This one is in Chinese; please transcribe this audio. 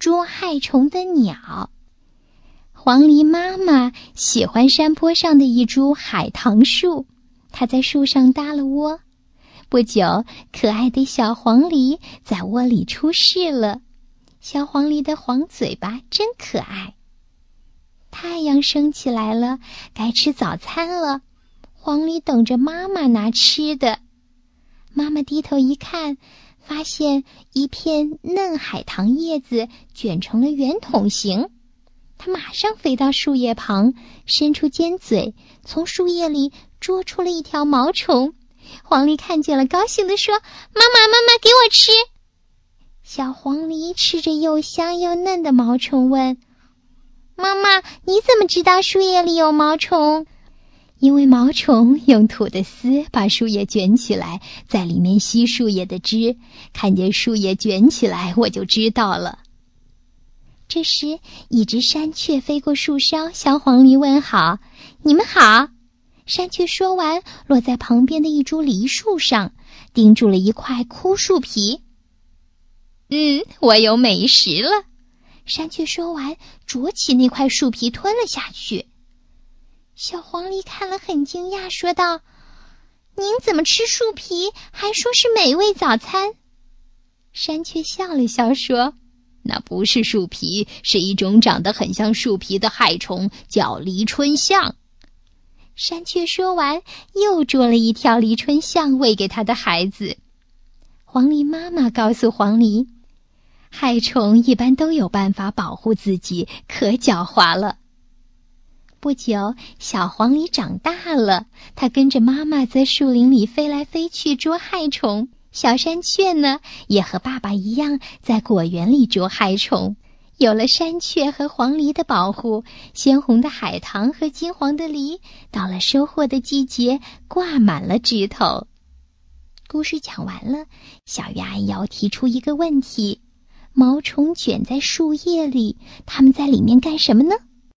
捉害虫的鸟。黄鹂妈妈喜欢山坡上的一株海棠树，它在树上搭了窝。不久，可爱的小黄鹂在窝里出世了。小黄鹂的黄嘴巴真可爱。太阳升起来了，该吃早餐了。黄鹂等着妈妈拿吃的。妈妈低头一看，发现一片嫩海棠叶子卷成了圆筒形。它马上飞到树叶旁，伸出尖嘴，从树叶里捉出了一条毛虫。黄鹂看见了，高兴地说：“妈妈，妈妈，给我吃！”小黄鹂吃着又香又嫩的毛虫，问：“妈妈，你怎么知道树叶里有毛虫？”因为毛虫用吐的丝把树叶卷起来，在里面吸树叶的汁。看见树叶卷起来，我就知道了。这时，一只山雀飞过树梢，向黄鹂问好：“你们好。”山雀说完，落在旁边的一株梨树上，盯住了一块枯树皮。“嗯，我有美食了。”山雀说完，啄起那块树皮吞了下去。小黄鹂看了很惊讶，说道：“您怎么吃树皮，还说是美味早餐？”山雀笑了笑说。那不是树皮，是一种长得很像树皮的害虫，叫离春象。山雀说完，又捉了一条离春象喂给他的孩子。黄鹂妈妈告诉黄鹂，害虫一般都有办法保护自己，可狡猾了。不久，小黄鹂长大了，它跟着妈妈在树林里飞来飞去捉害虫。小山雀呢，也和爸爸一样在果园里捉害虫。有了山雀和黄鹂的保护，鲜红的海棠和金黄的梨，到了收获的季节，挂满了枝头。故事讲完了，小鱼阿姨要提出一个问题：毛虫卷在树叶里，它们在里面干什么呢？